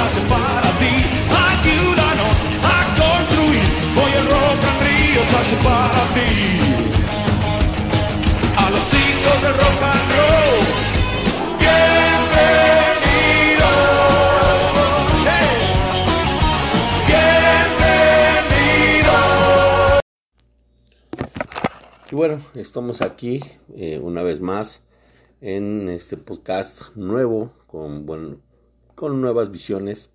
hace para ti. Ayúdanos a construir, hoy el rock and río se hace para ti. A los hijos del rock and roll, bienvenidos. Bienvenidos. Y bueno, estamos aquí eh, una vez más en este podcast nuevo, con, bueno, con nuevas visiones,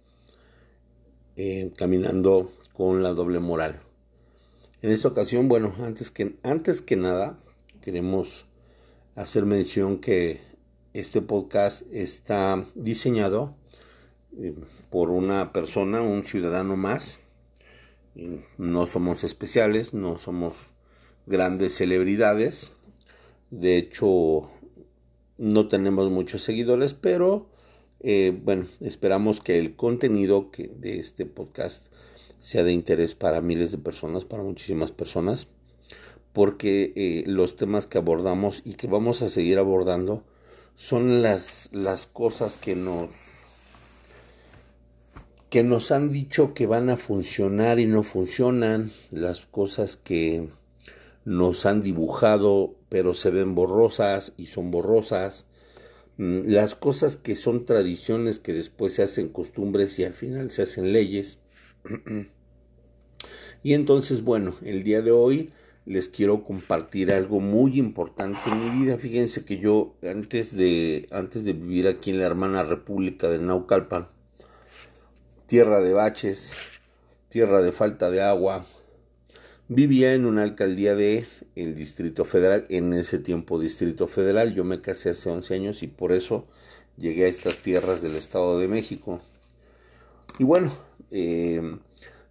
eh, caminando con la doble moral. En esta ocasión, bueno, antes que, antes que nada, queremos hacer mención que este podcast está diseñado eh, por una persona, un ciudadano más. No somos especiales, no somos grandes celebridades. De hecho, no tenemos muchos seguidores, pero eh, bueno, esperamos que el contenido de este podcast sea de interés para miles de personas, para muchísimas personas, porque eh, los temas que abordamos y que vamos a seguir abordando son las, las cosas que nos que nos han dicho que van a funcionar y no funcionan, las cosas que nos han dibujado pero se ven borrosas y son borrosas, las cosas que son tradiciones que después se hacen costumbres y al final se hacen leyes. Y entonces, bueno, el día de hoy les quiero compartir algo muy importante en mi vida. Fíjense que yo antes de antes de vivir aquí en la hermana República de Naucalpan, tierra de baches, tierra de falta de agua, vivía en una alcaldía de el Distrito Federal, en ese tiempo Distrito Federal. Yo me casé hace 11 años y por eso llegué a estas tierras del Estado de México. Y bueno, eh,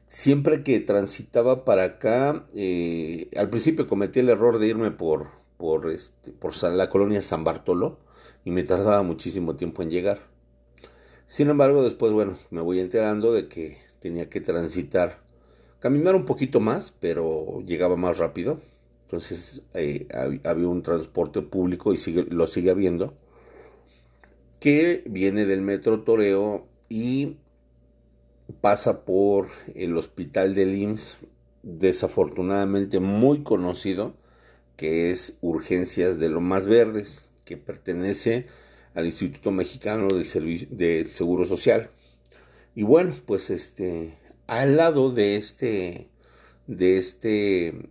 siempre que transitaba para acá, eh, al principio cometí el error de irme por, por, este, por la colonia San Bartolo y me tardaba muchísimo tiempo en llegar. Sin embargo, después, bueno, me voy enterando de que tenía que transitar, caminar un poquito más, pero llegaba más rápido. Entonces eh, hab- había un transporte público y sigue, lo sigue habiendo, que viene del Metro Toreo y pasa por el hospital del IMSS, desafortunadamente muy conocido, que es Urgencias de lo Más Verdes, que pertenece al Instituto Mexicano del, Servi- del Seguro Social. Y bueno, pues este, al lado de este, de este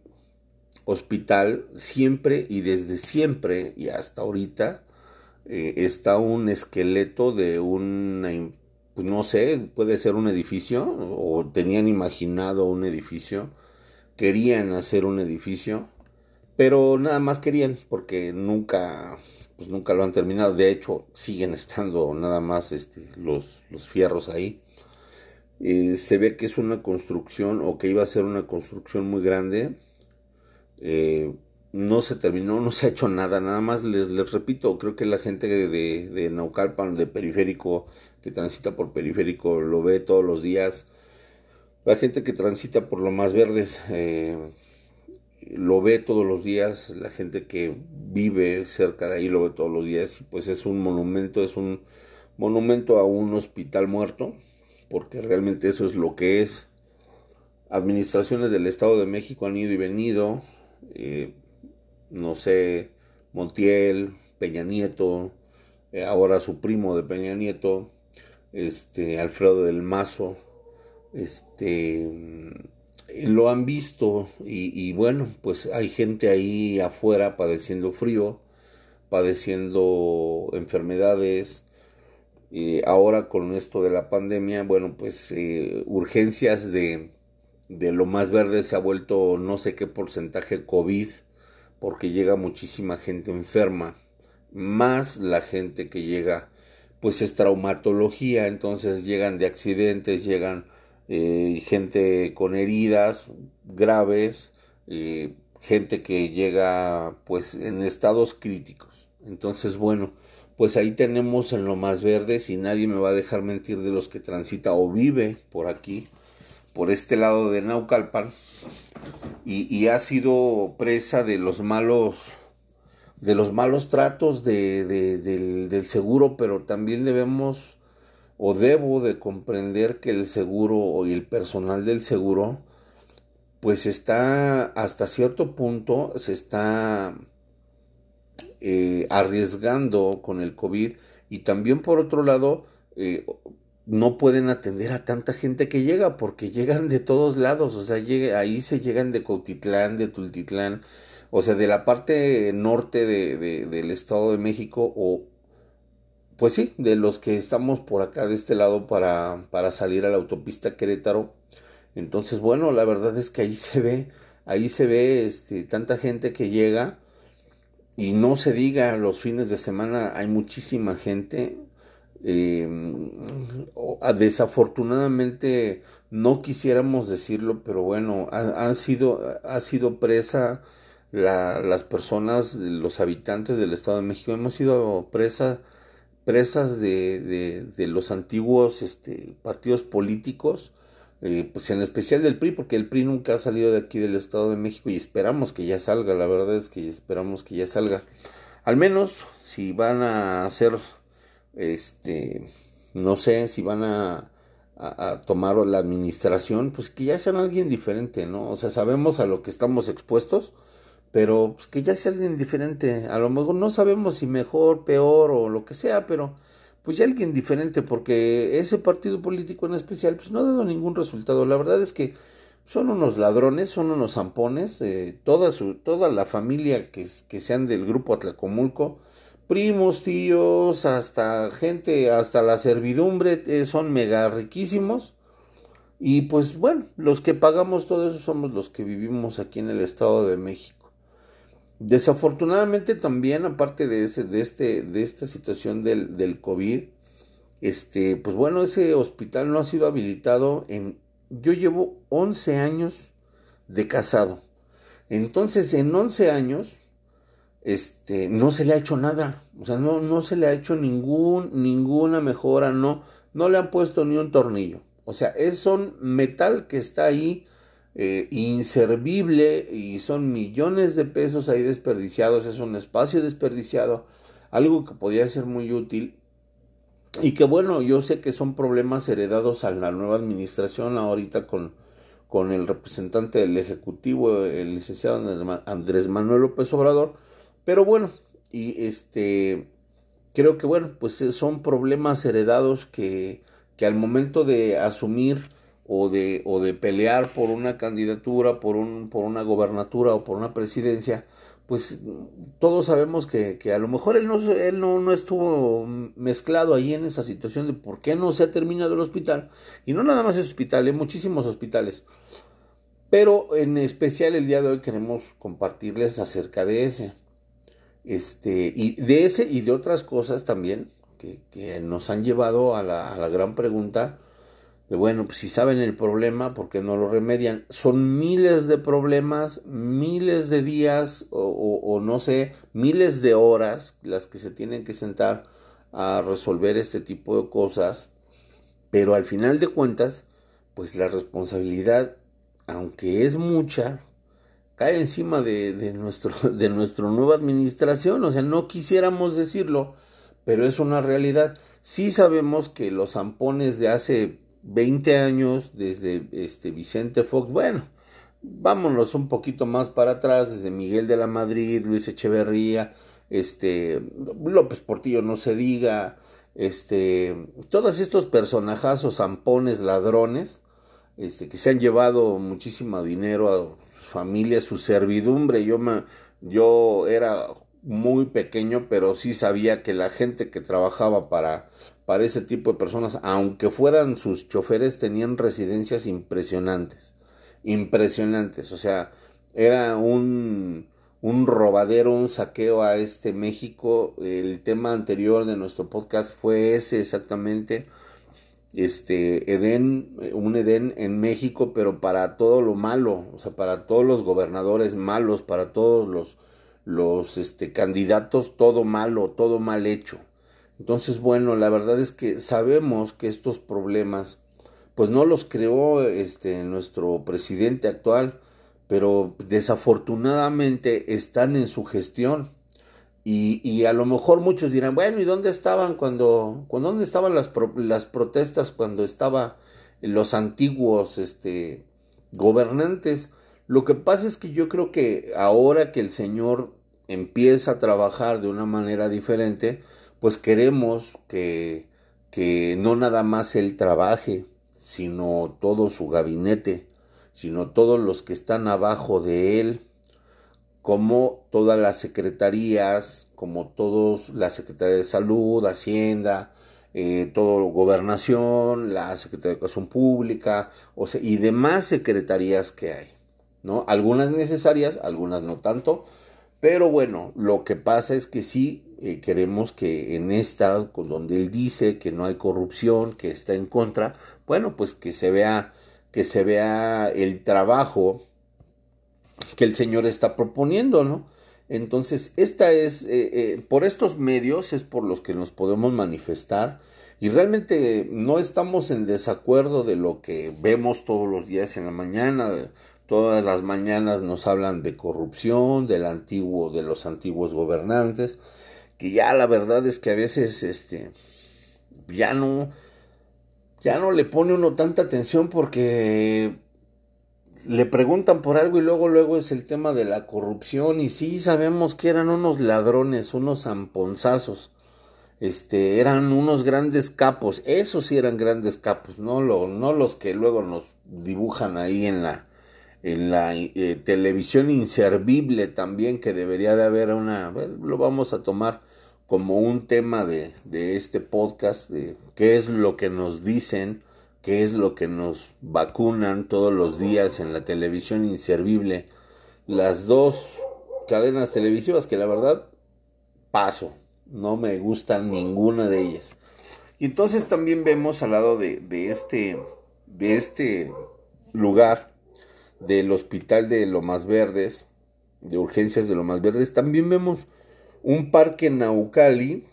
hospital, siempre y desde siempre y hasta ahorita, eh, está un esqueleto de una, pues no sé, puede ser un edificio, o tenían imaginado un edificio, querían hacer un edificio, pero nada más querían, porque nunca, pues nunca lo han terminado. De hecho, siguen estando nada más este, los, los fierros ahí. Eh, se ve que es una construcción, o que iba a ser una construcción muy grande. Eh, no se terminó, no se ha hecho nada, nada más les, les repito, creo que la gente de, de, Naucalpan, de periférico, que transita por periférico, lo ve todos los días. La gente que transita por lo más verdes, eh, lo ve todos los días, la gente que vive cerca de ahí lo ve todos los días, y pues es un monumento, es un monumento a un hospital muerto, porque realmente eso es lo que es. Administraciones del Estado de México han ido y venido, eh, no sé, Montiel, Peña Nieto, eh, ahora su primo de Peña Nieto, este, Alfredo del Mazo, este, mm, lo han visto y, y bueno, pues hay gente ahí afuera padeciendo frío, padeciendo enfermedades. Eh, ahora con esto de la pandemia, bueno, pues eh, urgencias de, de lo más verde se ha vuelto no sé qué porcentaje COVID, porque llega muchísima gente enferma, más la gente que llega, pues es traumatología, entonces llegan de accidentes, llegan eh, gente con heridas graves, eh, gente que llega pues en estados críticos. Entonces, bueno, pues ahí tenemos en lo más verde, si nadie me va a dejar mentir de los que transita o vive por aquí, por este lado de Naucalpan, y, ha sido presa de los malos de los malos tratos de, del, del seguro, pero también debemos o debo de comprender que el seguro y el personal del seguro pues está hasta cierto punto se está eh, arriesgando con el COVID. Y también por otro lado eh, no pueden atender a tanta gente que llega porque llegan de todos lados, o sea, llega, ahí se llegan de Cautitlán, de Tultitlán, o sea, de la parte norte de, del Estado de México o, pues sí, de los que estamos por acá de este lado para, para salir a la autopista Querétaro. Entonces, bueno, la verdad es que ahí se ve, ahí se ve este, tanta gente que llega y no se diga los fines de semana hay muchísima gente. Em, desafortunadamente no quisiéramos decirlo, pero bueno, han sido, ha sido presa la, las personas, los habitantes del Estado de México, hemos sido presa presas de, de, los antiguos este, partidos políticos, eh, pues en especial del PRI, porque el PRI nunca ha salido de aquí del Estado de México y esperamos que ya salga, la verdad es que esperamos que ya salga. Al menos si van a hacer, este, no sé, si van a, tomar la administración, pues que ya sean alguien diferente, ¿no? O sea, sabemos a lo que estamos expuestos, pero pues, que ya sea alguien diferente, a lo mejor no sabemos si mejor, peor o lo que sea, pero pues ya alguien diferente, porque ese partido político en especial pues no ha dado ningún resultado. La verdad es que son unos ladrones, son unos zampones, eh, toda, su, toda la familia que, que sean del grupo Atlacomulco, primos, tíos, hasta gente, hasta la servidumbre, eh, son mega riquísimos. Y pues bueno, los que pagamos todo eso somos los que vivimos aquí en el Estado de México. Desafortunadamente también, aparte de, ese, de, este, de esta situación del, del COVID, este, pues bueno, ese hospital no ha sido habilitado en... Yo llevo 11 años de casado. Entonces, en 11 años, este, no se le ha hecho nada. O sea, no, no se le ha hecho ningún, ninguna mejora, no, no le han puesto ni un tornillo. O sea, es un metal que está ahí eh, inservible y son millones de pesos ahí desperdiciados, es un espacio desperdiciado, algo que podría ser muy útil. Y que bueno, yo sé que son problemas heredados a la nueva administración ahorita con, con el representante del Ejecutivo, el licenciado Andrés Manuel López Obrador, pero bueno, y este, creo que bueno, pues son problemas heredados que, que al momento de asumir o de, o de pelear por una candidatura, por, un, por una gobernatura o por una presidencia, pues todos sabemos que, que a lo mejor él, no, él no, no, estuvo mezclado ahí en esa situación de por qué no se ha terminado el hospital. Y no nada más ese hospital, hay muchísimos hospitales. Pero en especial el día de hoy queremos compartirles acerca de ese. Este, y de ese y de otras cosas también que, que nos han llevado a la, a la gran pregunta de bueno, pues si saben el problema, ¿por qué no lo remedian? Son miles de problemas, miles de días o, no sé, miles de horas las que se tienen que sentar a resolver este tipo de cosas, pero al final de cuentas, pues la responsabilidad, aunque es mucha, cae encima de, de, nuestro, de nuestra nueva administración, o sea, no quisiéramos decirlo, pero es una realidad. Sí sabemos que los zampones de hace 20 años desde este Vicente Fox, bueno, vámonos un poquito más para atrás, desde Miguel de la Madrid, Luis Echeverría, este López Portillo no se diga, este todos estos personajazos zampones ladrones, este que se han llevado muchísimo dinero a sus familias, su servidumbre, yo me, yo era muy pequeño, pero sí sabía que la gente que trabajaba para, para ese tipo de personas, aunque fueran sus choferes, tenían residencias impresionantes, impresionantes, o sea, era un, un robadero, un saqueo a este México. El tema anterior de nuestro podcast fue ese exactamente. Este Edén, un Edén en México, pero para todo lo malo, o sea, para todos los gobernadores malos, para todos los, los este, candidatos, todo malo, todo mal hecho. Entonces, bueno, la verdad es que sabemos que estos problemas, pues no los creó este, nuestro presidente actual, pero desafortunadamente están en su gestión. Y, y, a lo mejor muchos dirán, bueno, ¿y dónde estaban cuando, cuando dónde estaban las, las protestas cuando estaban los antiguos este, gobernantes? Lo que pasa es que yo creo que ahora que el Señor empieza a trabajar de una manera diferente, pues queremos que, que no nada más Él trabaje, sino todo su gabinete sino todos los que están abajo de él, como todas las secretarías, como todos la Secretaría de Salud, Hacienda, eh, todo Gobernación, la Secretaría de Educación Pública, o sea, y demás secretarías que hay, ¿no? Algunas necesarias, algunas no tanto, pero bueno, lo que pasa es que sí eh, queremos que en esta, donde él dice que no hay corrupción, que está en contra, bueno, pues que se vea que se vea el trabajo que el Señor está proponiendo, ¿no? Entonces, esta es, eh, eh, por estos medios es por los que nos podemos manifestar y realmente no estamos en desacuerdo de lo que vemos todos los días en la mañana. Todas las mañanas nos hablan de corrupción, del antiguo, de los antiguos gobernantes, que ya la verdad es que a veces, este, ya no, ya no le pone uno tanta atención porque le preguntan por algo y luego luego es el tema de la corrupción y sí sabemos que eran unos ladrones, unos zamponzazos. Este, eran unos grandes capos, esos sí eran grandes capos, no, lo, no los que luego nos dibujan ahí en la, en la eh, televisión inservible también que debería de haber una, lo vamos a tomar como un tema de, de este podcast, de qué es lo que nos dicen, qué es lo que nos vacunan todos los días en la televisión inservible. Las dos cadenas televisivas que la verdad paso, no me gustan ninguna de ellas. Y entonces también vemos al lado de, de este, de este lugar del hospital de Lomas Verdes, de urgencias de Lomas Verdes, también vemos un parque Naucali,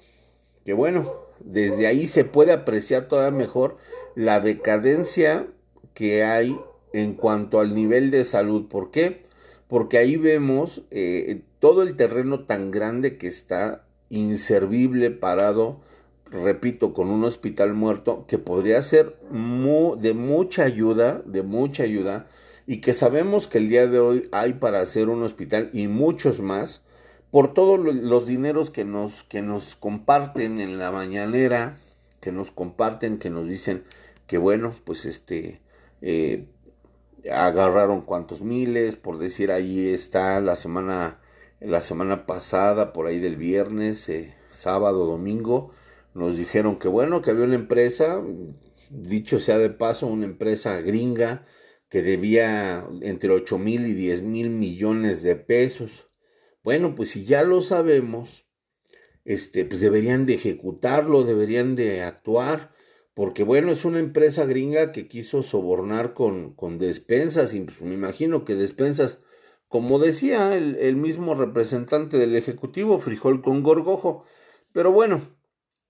que bueno, desde ahí se puede apreciar todavía mejor la decadencia que hay en cuanto al nivel de salud. ¿Por qué? Porque ahí vemos eh, todo el terreno tan grande que está inservible, parado, repito, con un hospital muerto, que podría ser de mucha ayuda, de mucha ayuda, y que sabemos que el día de hoy hay para hacer un hospital y muchos más, por todos los dineros que nos, que nos comparten en la mañanera, que nos comparten, que nos dicen que bueno, pues este, eh, agarraron cuantos miles, por decir ahí está la semana, la semana pasada, por ahí del viernes, eh, sábado, domingo, nos dijeron que bueno, que había una empresa, dicho sea de paso, una empresa gringa que debía entre 8 mil y 10 mil millones de pesos bueno, pues si ya lo sabemos, este, pues deberían de ejecutarlo, deberían de actuar, porque bueno, es una empresa gringa que quiso sobornar con, con despensas, y pues me imagino que despensas, como decía el, el mismo representante del Ejecutivo, frijol con gorgojo. Pero bueno,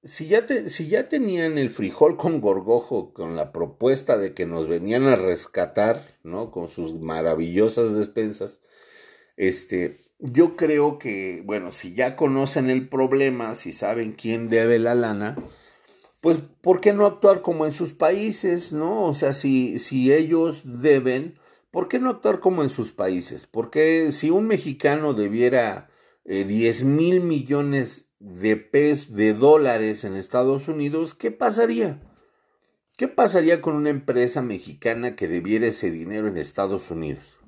si ya, te, si ya tenían el frijol con gorgojo con la propuesta de que nos venían a rescatar, ¿no? Con sus maravillosas despensas, este, yo creo que, bueno, si ya conocen el problema, si saben quién debe la lana, pues, ¿por qué no actuar como en sus países, no? O sea, si, si ellos deben, ¿por qué no actuar como en sus países? Porque si un mexicano debiera eh, 10 mil millones de pesos, de dólares en Estados Unidos, ¿qué pasaría? ¿Qué pasaría con una empresa mexicana que debiera ese dinero en Estados Unidos?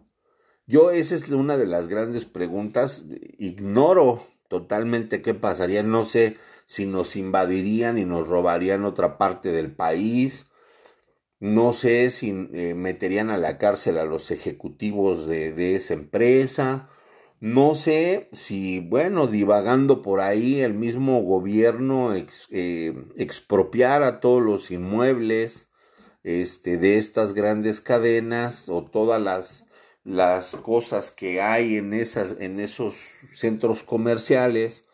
Yo esa es una de las grandes preguntas. Ignoro totalmente qué pasaría. No sé si nos invadirían y nos robarían otra parte del país. No sé si eh, meterían a la cárcel a los ejecutivos de, de esa empresa. No sé si, bueno, divagando por ahí, el mismo gobierno ex, eh, expropiara todos los inmuebles este, de estas grandes cadenas o todas las, las cosas que hay en, esas, en esos centros comerciales,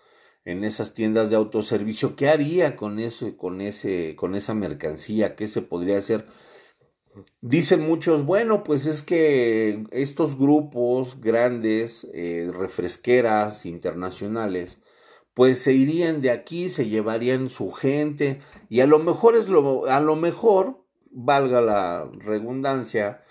en esas tiendas de autoservicio. ¿Qué haría con eso, con, ese, con esa mercancía? ¿Qué se podría hacer? Dicen muchos, bueno, pues es que estos grupos grandes, eh, refresqueras internacionales, pues se irían de aquí, se llevarían su gente y a lo mejor es lo, a lo mejor, valga la redundancia,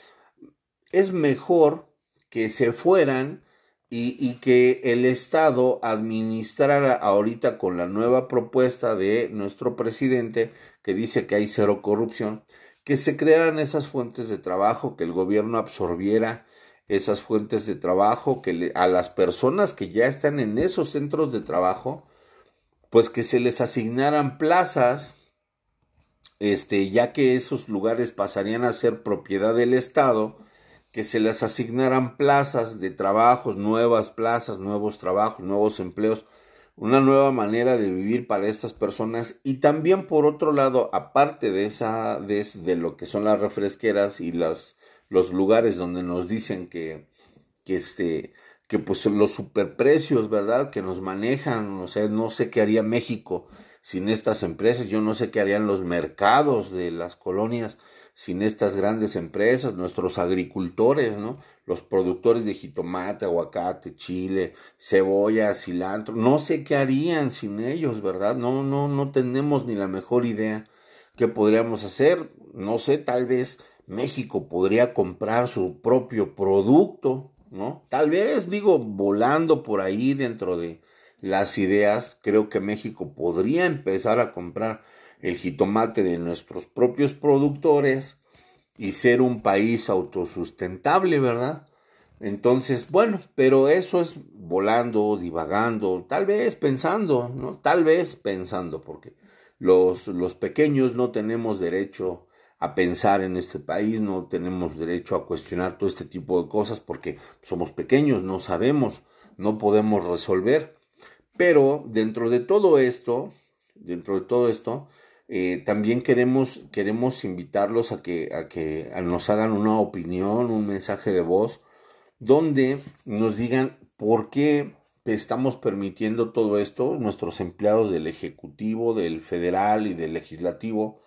es mejor que se fueran y, y, que el Estado administrara ahorita con la nueva propuesta de nuestro presidente que dice que hay cero corrupción, que se crearan esas fuentes de trabajo, que el gobierno absorbiera esas fuentes de trabajo, que a las personas que ya están en esos centros de trabajo, pues que se les asignaran plazas, este, ya que esos lugares pasarían a ser propiedad del Estado, que se les asignaran plazas de trabajos, nuevas plazas, nuevos trabajos, nuevos empleos, una nueva manera de vivir para estas personas y también por otro lado, aparte de esa de, de lo que son las refresqueras y los lugares donde nos dicen que que este que pues los superprecios, ¿verdad? Que nos manejan, o sea, no sé qué haría México sin estas empresas, yo no sé qué harían los mercados de las colonias sin estas grandes empresas, nuestros agricultores, ¿no? Los productores de jitomate, aguacate, chile, cebolla, cilantro, no sé qué harían sin ellos, ¿verdad? No, no, no tenemos ni la mejor idea qué podríamos hacer. No sé, tal vez México podría comprar su propio producto, ¿no? Tal vez, digo, volando por ahí dentro de las ideas, creo que México podría empezar a comprar el jitomate de nuestros propios productores y ser un país autosustentable, ¿verdad? Entonces, bueno, pero eso es volando, divagando, tal vez pensando, ¿no? Tal vez pensando, porque los, los pequeños no tenemos derecho a pensar en este país, no tenemos derecho a cuestionar todo este tipo de cosas porque somos pequeños, no sabemos, no podemos resolver. Pero dentro de todo esto, dentro de todo esto, eh, también queremos, queremos invitarlos a que, a que nos hagan una opinión, un mensaje de voz, donde nos digan por qué estamos permitiendo todo esto, nuestros empleados del Ejecutivo, del Federal y del Legislativo,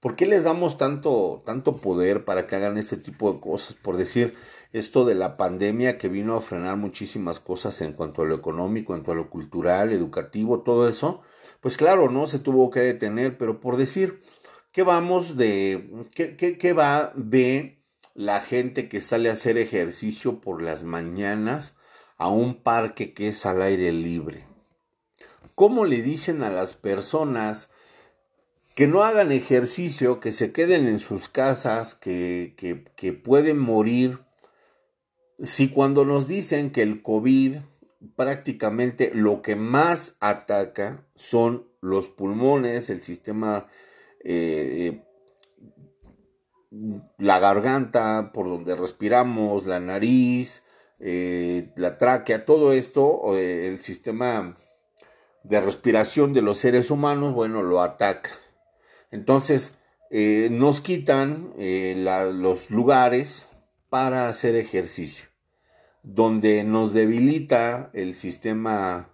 ¿por qué les damos tanto, tanto poder para que hagan este tipo de cosas? Por decir, esto de la pandemia que vino a frenar muchísimas cosas en cuanto a lo económico, en cuanto a lo cultural, educativo, todo eso, pues claro, ¿no? Se tuvo que detener, pero por decir, ¿qué vamos de, qué, qué, va de la gente que sale a hacer ejercicio por las mañanas a un parque que es al aire libre? ¿Cómo le dicen a las personas que no hagan ejercicio, que se queden en sus casas, que, que pueden morir? Si cuando nos dicen que el COVID prácticamente lo que más ataca son los pulmones, el sistema, eh, la garganta, por donde respiramos, la nariz, eh, la tráquea, todo esto, eh, el sistema de respiración de los seres humanos, bueno, lo ataca. Entonces, nos quitan los lugares para hacer ejercicio donde nos debilita el sistema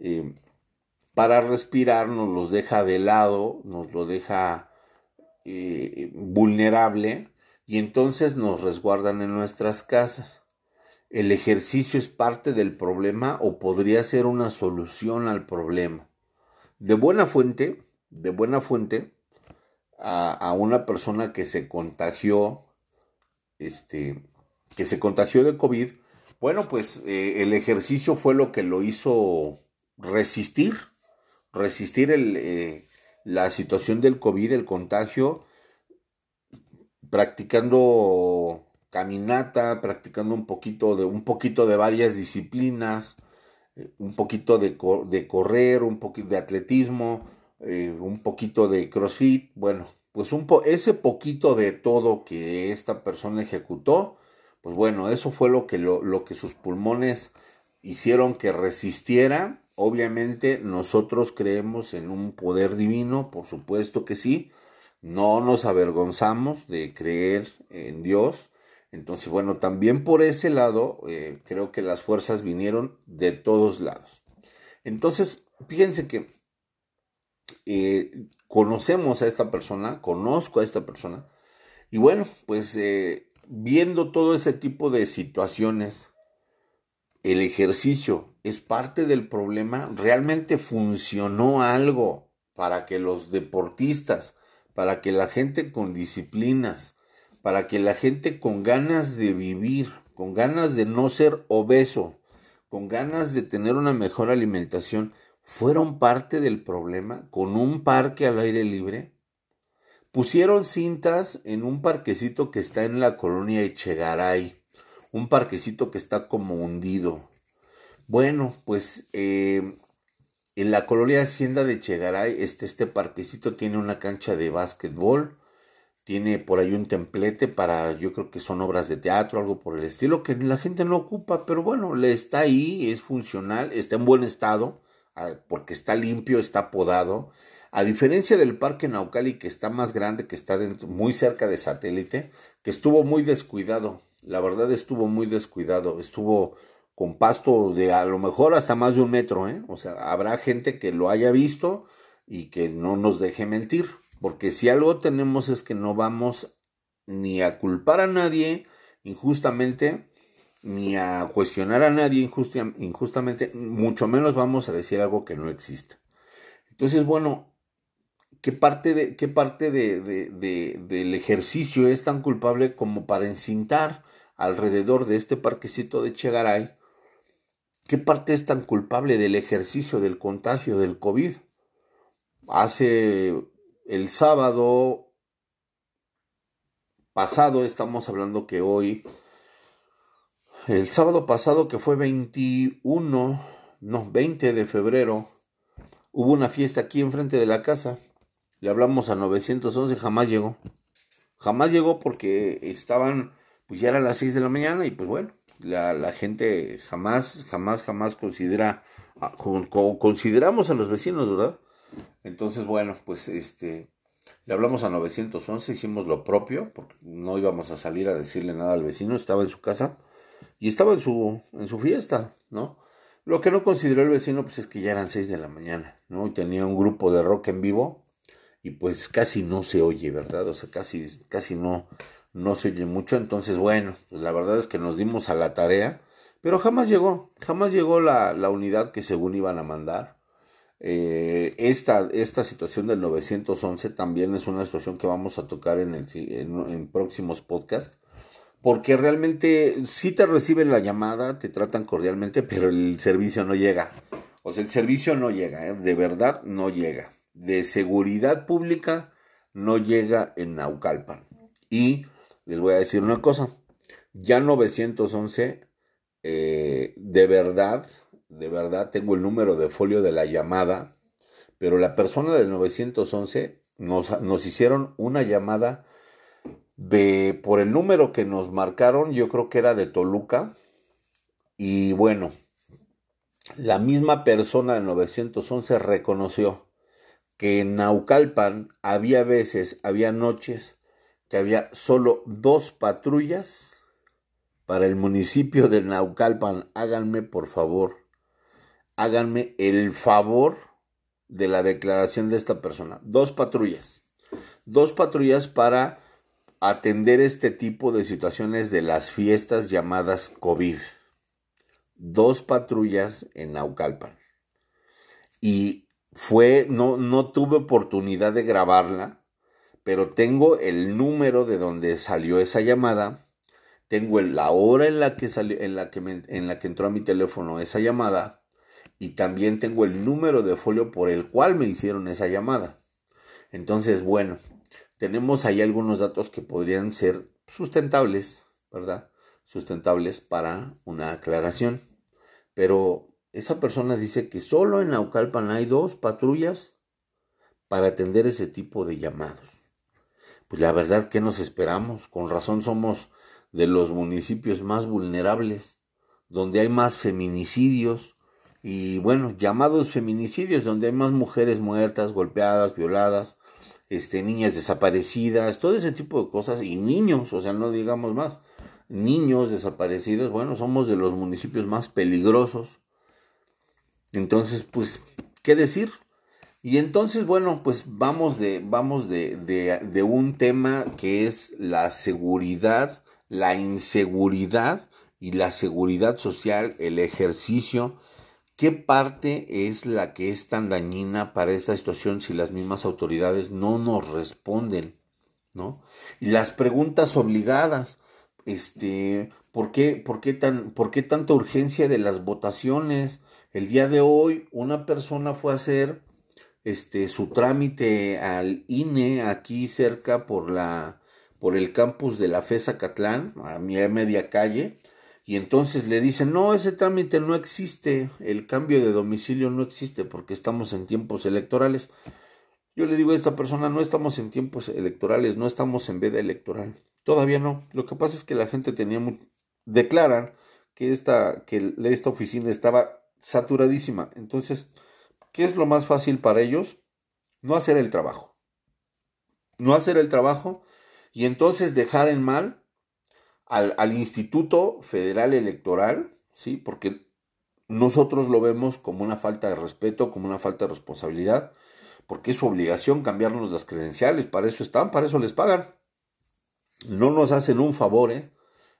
eh, para respirar, nos los deja de lado, nos lo deja eh, vulnerable y entonces nos resguardan en nuestras casas. El ejercicio es parte del problema o podría ser una solución al problema. De buena fuente, de buena fuente, a, a una persona que se contagió, este, que se contagió de COVID, bueno, pues eh, el ejercicio fue lo que lo hizo resistir, resistir eh, la situación del COVID, el contagio, practicando caminata, practicando un poquito de, un poquito de varias disciplinas, eh, un poquito de, de, correr, un poquito de atletismo, un poquito de crossfit, bueno, pues un po ese poquito de todo que esta persona ejecutó, pues bueno, eso fue lo que, lo, lo que sus pulmones hicieron que resistiera. Obviamente nosotros creemos en un poder divino, por supuesto que sí, no nos avergonzamos de creer en Dios. Entonces, bueno, también por ese lado, eh, creo que las fuerzas vinieron de todos lados. Entonces, fíjense que eh, conocemos a esta persona, conozco a esta persona, y bueno, pues eh, viendo todo ese tipo de situaciones, el ejercicio es parte del problema, realmente funcionó algo para que los deportistas, para que la gente con disciplinas, para que la gente con ganas de vivir, con ganas de no ser obeso, con ganas de tener una mejor alimentación, fueron parte del problema con un parque al aire libre. Pusieron cintas en un parquecito que está en la colonia Echegaray, un parquecito que está como hundido. Bueno, pues eh, en la colonia Hacienda de Chegaray, este, este parquecito tiene una cancha de básquetbol, tiene por ahí un templete para, yo creo que son obras de teatro, algo por el estilo, que la gente no ocupa, pero bueno, le está ahí, es funcional, está en buen estado, ah, porque está limpio, está podado. A diferencia del parque Naucali, que está más grande, que está muy cerca de satélite, que estuvo muy descuidado, la verdad estuvo muy descuidado, estuvo con pasto de a lo mejor hasta más de un metro, ¿eh? O sea, habrá gente que lo haya visto y que no nos deje mentir, porque si algo tenemos es que no vamos ni a culpar a nadie injustamente, ni a cuestionar a nadie injustamente, mucho menos vamos a decir algo que no existe. Entonces, bueno, ¿qué parte, de, qué parte de, de, del ejercicio es tan culpable como para encintar alrededor de este parquecito de Chegaray ¿Qué parte es tan culpable del ejercicio del contagio del COVID? Hace el sábado pasado, estamos hablando que hoy, el sábado pasado que fue 21, no, 20 de febrero, hubo una fiesta aquí enfrente de la casa. Le hablamos a 911, jamás llegó. Jamás llegó porque estaban, pues ya era las 6 de la mañana y pues bueno, la, gente jamás, jamás, jamás considera, consideramos a los vecinos, ¿verdad? Entonces, bueno, pues este, le hablamos a 911, hicimos lo propio, porque no íbamos a salir a decirle nada al vecino, estaba en su casa y estaba en su, en su fiesta, ¿no? Lo que no consideró el vecino, pues es que ya eran 6 de la mañana, ¿no? Y tenía un grupo de rock en vivo y pues casi no se oye, ¿verdad? O sea, casi, casi no, no se oye mucho, entonces bueno, pues la verdad es que nos dimos a la tarea, pero jamás llegó, jamás llegó la, la unidad que según iban a mandar. Eh, esta, esta situación del 911 también es una situación que vamos a tocar en, el, en, próximos podcasts, porque realmente si te reciben la llamada, te tratan cordialmente, pero el servicio no llega. O sea, el servicio no llega, ¿eh? de verdad no llega. De seguridad pública no llega en Naucalpan. Y les voy a decir una cosa. Ya 911, eh, de verdad, de verdad tengo el número de folio de la llamada, pero la persona del 911 nos, nos hicieron una llamada de, por el número que nos marcaron, yo creo que era de Toluca, y bueno, la misma persona del 911 reconoció que en Naucalpan había veces, había noches que había solo dos patrullas para el municipio de Naucalpan. Háganme, por favor, háganme el favor de la declaración de esta persona. Dos patrullas. Dos patrullas para atender este tipo de situaciones de las fiestas llamadas COVID. Dos patrullas en Naucalpan. Y fue, no, no tuve oportunidad de grabarla, pero tengo el número de donde salió esa llamada, tengo la hora en la que salió, en la que, en la que entró a mi teléfono esa llamada y también tengo el número de folio por el cual me hicieron esa llamada. Entonces, bueno, tenemos ahí algunos datos que podrían ser sustentables, ¿verdad? Sustentables para una aclaración. Pero esa persona dice que solo en Naucalpan hay dos patrullas para atender ese tipo de llamados. Pues la verdad que nos esperamos, con razón somos de los municipios más vulnerables, donde hay más feminicidios y bueno, llamados feminicidios, donde hay más mujeres muertas, golpeadas, violadas, este, niñas desaparecidas, todo ese tipo de cosas, y niños, o sea, no digamos más, niños desaparecidos, bueno, somos de los municipios más peligrosos. Entonces, pues, ¿qué decir? Y entonces, bueno, pues vamos de, vamos de, de, un tema que es la seguridad, la inseguridad y la seguridad social, el ejercicio ¿Qué parte es la que es tan dañina para esta situación si las mismas autoridades no nos responden? ¿No? Y las preguntas obligadas, este, ¿por qué, por qué, tan, ¿por qué tanta urgencia de las votaciones? El día de hoy una persona fue a hacer este, su trámite al INE aquí cerca por, la, por el campus de la FESA Catlán, a media calle, y entonces le dicen, no, ese trámite no existe, el cambio de domicilio no existe porque estamos en tiempos electorales. Yo le digo a esta persona, no estamos en tiempos electorales, no estamos en veda electoral. Todavía no. Lo que pasa es que la gente tenía declaran que esta, que esta oficina estaba saturadísima. Entonces, ¿qué es lo más fácil para ellos? No hacer el trabajo. No hacer el trabajo y entonces dejar en mal al, Instituto Federal Electoral, ¿sí? Porque nosotros lo vemos como una falta de respeto, como una falta de responsabilidad, porque es su obligación cambiarnos las credenciales, para eso están, para eso les pagan. No nos hacen un favor, ¿eh?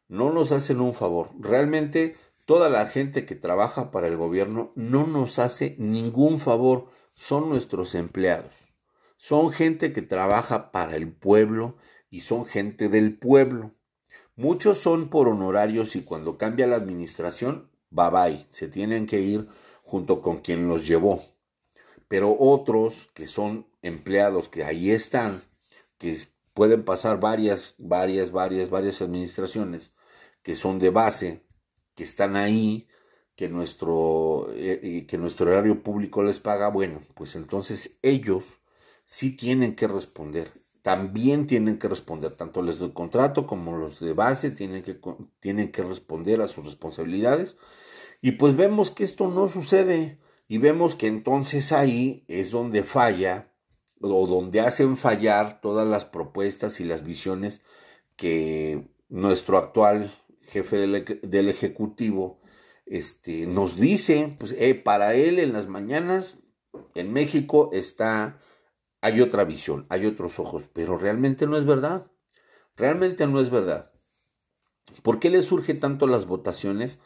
No nos hacen un favor. Realmente toda la gente que trabaja para el gobierno no nos hace ningún favor, son nuestros empleados. Son gente que trabaja para el pueblo y son gente del pueblo. Muchos son por honorarios y cuando cambia la administración, bye bye, se tienen que ir junto con quien los llevó. Pero otros que son empleados que ahí están, que pueden pasar varias, varias, varias, varias administraciones, que son de base, que están ahí, que nuestro, eh, que nuestro horario público les paga, bueno, pues entonces ellos sí tienen que responder también tienen que responder, tanto los de contrato como los de base tienen que, tienen que responder a sus responsabilidades. Y pues vemos que esto no sucede y vemos que entonces ahí es donde falla o donde hacen fallar todas las propuestas y las visiones que nuestro actual jefe del, Ejecutivo este, nos dice, pues eh, para él en las mañanas en México está hay otra visión, hay otros ojos, pero realmente no es verdad. Realmente no es verdad. ¿Por qué le surge tanto las votaciones?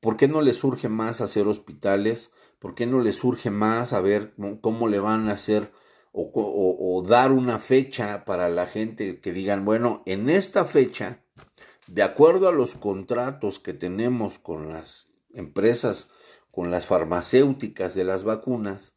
¿Por qué no le surge más hacer hospitales? ¿Por qué no le surge más a ver cómo le van a hacer o, o, dar una fecha para la gente que digan, bueno, en esta fecha, de acuerdo a los contratos que tenemos con las empresas, con las farmacéuticas de las vacunas,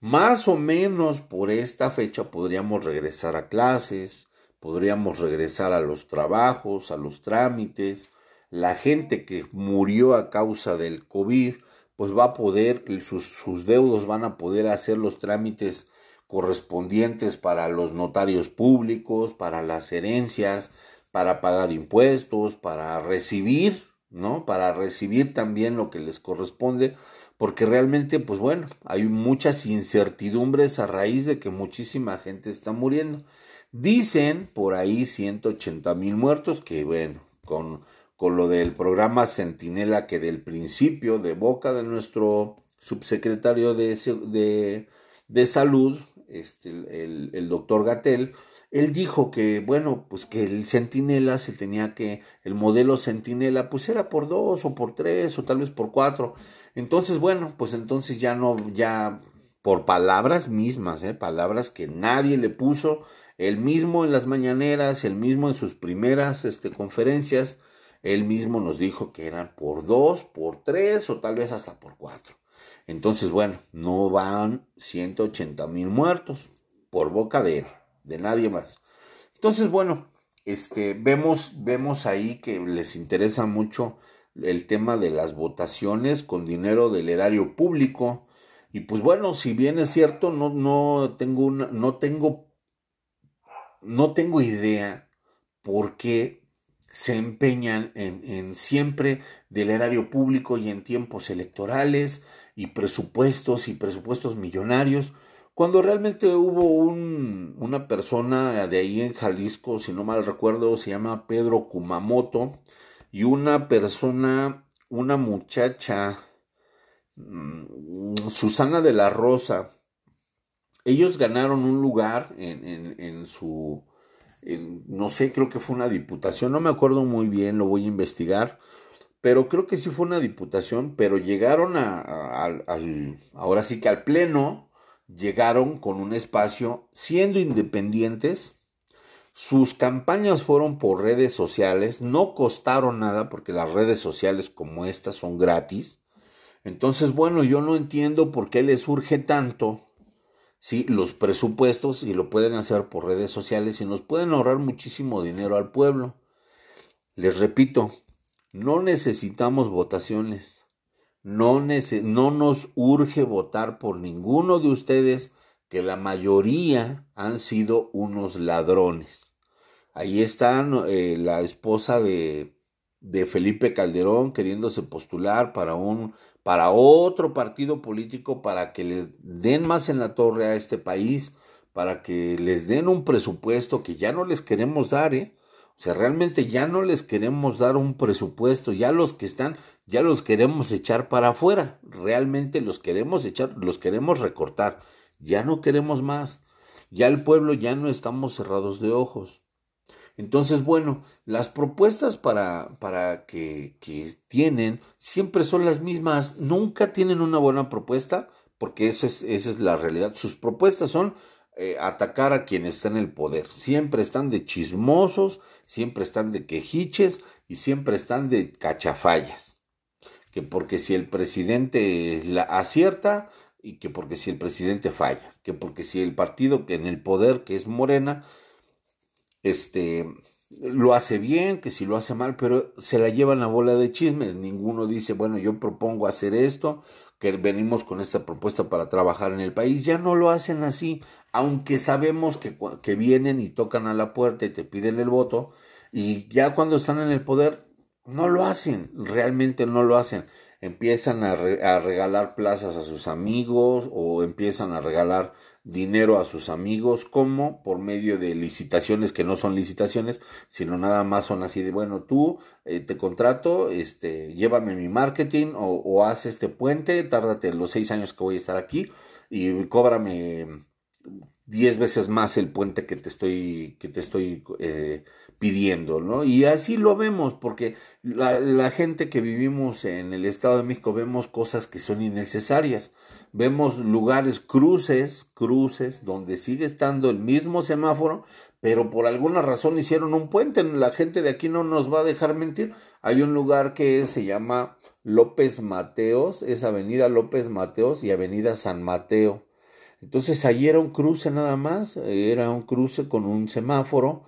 más o menos por esta fecha podríamos regresar a clases, podríamos regresar a los trabajos, a los trámites. La gente que murió a causa del COVID, pues va a poder, sus, sus deudos van a poder hacer los trámites correspondientes para los notarios públicos, para las herencias, para pagar impuestos, para recibir, ¿no? Para recibir también lo que les corresponde porque realmente, pues bueno, hay muchas incertidumbres a raíz de que muchísima gente está muriendo. Dicen por ahí 180 mil muertos, que bueno, con, con lo del programa Centinela que del principio, de boca de nuestro subsecretario de, de, de salud, este, el, el doctor Gatel, él dijo que, bueno, pues que el centinela se tenía que, el modelo centinela, pues era por dos o por tres o tal vez por cuatro. Entonces, bueno, pues entonces ya no, ya por palabras mismas, ¿eh? palabras que nadie le puso, él mismo en las mañaneras, él mismo en sus primeras este, conferencias, él mismo nos dijo que eran por dos, por tres o tal vez hasta por cuatro. Entonces, bueno, no van 180 mil muertos por boca de él de nadie más. Entonces, bueno, este, vemos, vemos ahí que les interesa mucho el tema de las votaciones con dinero del erario público. Y pues bueno, si bien es cierto, no, no tengo una, no tengo, no tengo idea por qué se empeñan en, en, siempre del erario público y en tiempos electorales y presupuestos y presupuestos millonarios, cuando realmente hubo un, una persona de ahí en Jalisco, si no mal recuerdo, se llama Pedro Kumamoto, y una persona, una muchacha, mm, Susana de la Rosa, ellos ganaron un lugar en, en, su, en, no sé, creo que fue una diputación, no me acuerdo muy bien, lo voy a investigar, pero creo que sí fue una diputación, pero llegaron a, al, ahora sí que al pleno, llegaron con un espacio siendo independientes, sus campañas fueron por redes sociales, no costaron nada porque las redes sociales como estas son gratis. Entonces, bueno, yo no entiendo por qué les urge tanto ¿sí? los presupuestos y lo pueden hacer por redes sociales y nos pueden ahorrar muchísimo dinero al pueblo. Les repito, no necesitamos votaciones. No, no nos urge votar por ninguno de ustedes que la mayoría han sido unos ladrones. Ahí está eh, la esposa de, de Felipe Calderón queriéndose postular para un para otro partido político para que le den más en la torre a este país, para que les den un presupuesto que ya no les queremos dar, ¿eh? O sea, realmente ya no les queremos dar un presupuesto, ya los que están, ya los queremos echar para afuera, realmente los queremos echar, los queremos recortar ya no queremos más, ya el pueblo ya no estamos cerrados de ojos. Entonces, bueno, las propuestas para, para que, que tienen siempre son las mismas, nunca tienen una buena propuesta, porque esa es, esa es la realidad. Sus propuestas son eh, atacar a quien está en el poder. Siempre están de chismosos, siempre están de quejiches y siempre están de cachafallas. Que porque si el presidente la acierta, y que porque si el presidente falla, que porque si el partido que en el poder, que es Morena, este lo hace bien, que si lo hace mal, pero se la llevan a bola de chismes. Ninguno dice, bueno, yo propongo hacer esto, que venimos con esta propuesta para trabajar en el país. Ya no lo hacen así, aunque sabemos que, que vienen y tocan a la puerta y te piden el voto, y ya cuando están en el poder, no lo hacen, realmente no lo hacen empiezan a, a, regalar plazas a sus amigos o empiezan a regalar dinero a sus amigos, como por medio de licitaciones que no son licitaciones, sino nada más son así de, bueno, tú eh, te contrato, este, llévame mi marketing o, o haz este puente, tárdate los seis años que voy a estar aquí y cóbrame diez veces más el puente que te estoy, que te estoy eh, pidiendo, ¿no? Y así lo vemos, porque la, la, gente que vivimos en el Estado de México vemos cosas que son innecesarias. Vemos lugares, cruces, cruces, donde sigue estando el mismo semáforo, pero por alguna razón hicieron un puente. La gente de aquí no nos va a dejar mentir. Hay un lugar que se llama López Mateos, es Avenida López Mateos y Avenida San Mateo. Entonces ahí era un cruce nada más, era un cruce con un semáforo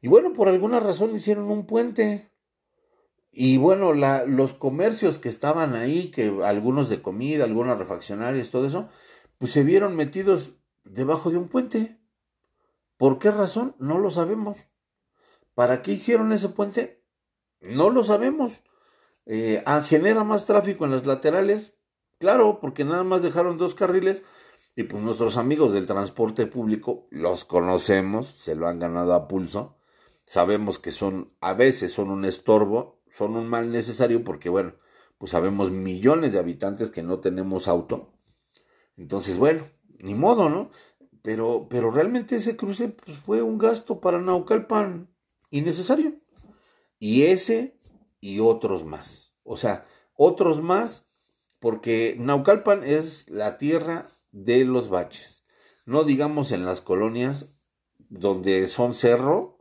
y bueno, por alguna razón hicieron un puente. Y bueno, la, los comercios que estaban ahí, que algunos de comida, algunas refaccionarias, todo eso, pues se vieron metidos debajo de un puente. ¿Por qué razón? No lo sabemos. ¿Para qué hicieron ese puente? No lo sabemos. Eh, ah, ¿Genera más tráfico en las laterales? Claro, porque nada más dejaron dos carriles y pues nuestros amigos del transporte público los conocemos, se lo han ganado a pulso sabemos que son, a veces son un estorbo, son un mal necesario porque, bueno, pues sabemos millones de habitantes que no tenemos auto. Entonces, bueno, ni modo, ¿no? Pero, pero realmente ese cruce pues, fue un gasto para Naucalpan innecesario. Y ese y otros más. O sea, otros más porque Naucalpan es la tierra de los baches. No digamos en las colonias donde son cerro,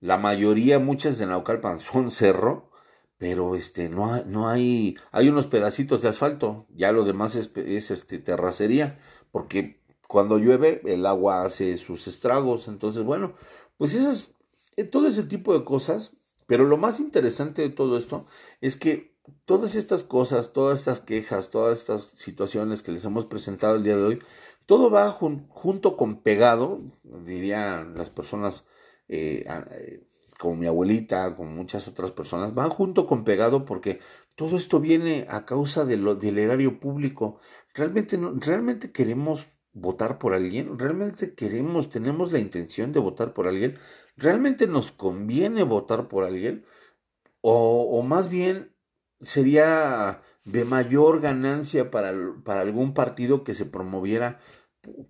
la mayoría, muchas de Naucalpan son cerro, pero este, no, hay, no hay, hay unos pedacitos de asfalto, ya lo demás es, es este, terracería, porque cuando llueve el agua hace sus estragos, entonces bueno, pues esas, eh, todo ese tipo de cosas, pero lo más interesante de todo esto es que todas estas cosas, todas estas quejas, todas estas situaciones que les hemos presentado el día de hoy, todo va junto con pegado, dirían las personas eh, eh, como mi abuelita, como muchas otras personas, van junto con pegado porque todo esto viene a causa de lo, del erario público. ¿Realmente, ¿Realmente queremos votar por alguien? ¿Realmente queremos, tenemos la intención de votar por alguien? ¿Realmente nos conviene votar por alguien? O, o más bien sería de mayor ganancia para, para algún partido que se promoviera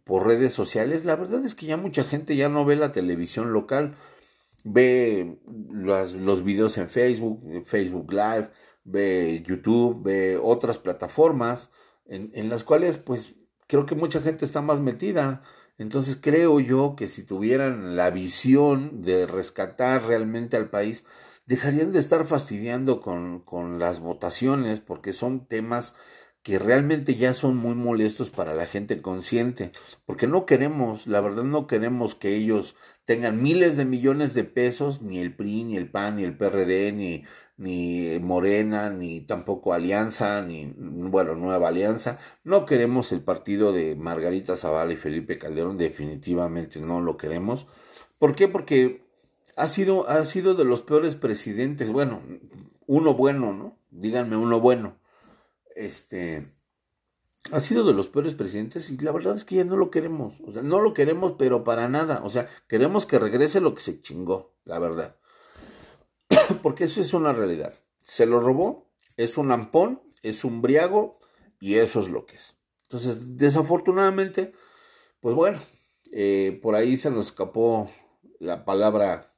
por redes sociales. La verdad es que ya mucha gente ya no ve la televisión local, ve los, los videos en Facebook, Facebook Live, ve YouTube, ve otras plataformas en, en las cuales pues creo que mucha gente está más metida. Entonces creo yo que si tuvieran la visión de rescatar realmente al país, dejarían de estar fastidiando con, con las votaciones porque son temas que realmente ya son muy molestos para la gente consciente, porque no queremos, la verdad no queremos que ellos tengan miles de millones de pesos, ni el PRI, ni el PAN, ni el PRD, ni, ni Morena, ni tampoco Alianza, ni, bueno, Nueva Alianza. No queremos el partido de Margarita Zavala y Felipe Calderón, definitivamente no lo queremos. ¿Por qué? Porque ha sido, ha sido de los peores presidentes, bueno, uno bueno, ¿no? Díganme uno bueno este, ha sido de los peores presidentes y la verdad es que ya no lo queremos. O sea, no lo queremos, pero para nada. O sea, queremos que regrese lo que se chingó, la verdad. Porque eso es una realidad. Se lo robó, es un ampón, es un briago y eso es lo que es. Entonces, desafortunadamente, pues bueno, eh, por ahí se nos escapó la palabra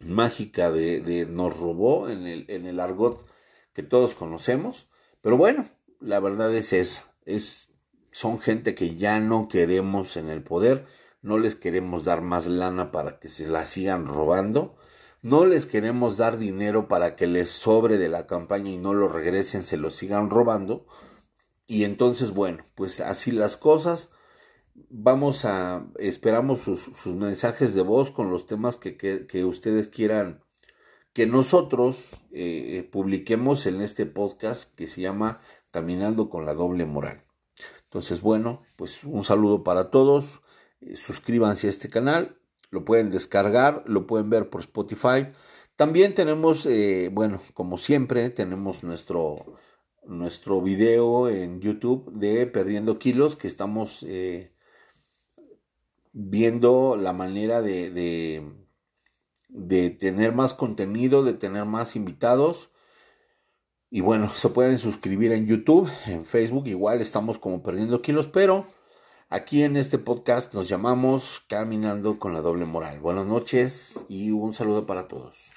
mágica de, de nos robó en el, en el argot que todos conocemos. Pero bueno, la verdad es esa. Es, son gente que ya no queremos en el poder, no les queremos dar más lana para que se la sigan robando, no les queremos dar dinero para que les sobre de la campaña y no lo regresen, se lo sigan robando. Y entonces, bueno, pues así las cosas. Vamos a, esperamos sus, mensajes de voz con los temas que, que, que ustedes quieran que nosotros eh, publiquemos en este podcast que se llama Caminando con la doble moral. Entonces, bueno, pues un saludo para todos. Eh, suscríbanse a este canal. Lo pueden descargar, lo pueden ver por Spotify. También tenemos, eh, bueno, como siempre, tenemos nuestro, nuestro video en YouTube de Perdiendo Kilos, que estamos viendo la manera de de tener más contenido, de tener más invitados. Y bueno, se pueden suscribir en YouTube, en Facebook, igual estamos como perdiendo kilos, pero aquí en este podcast nos llamamos Caminando con la doble moral. Buenas noches y un saludo para todos.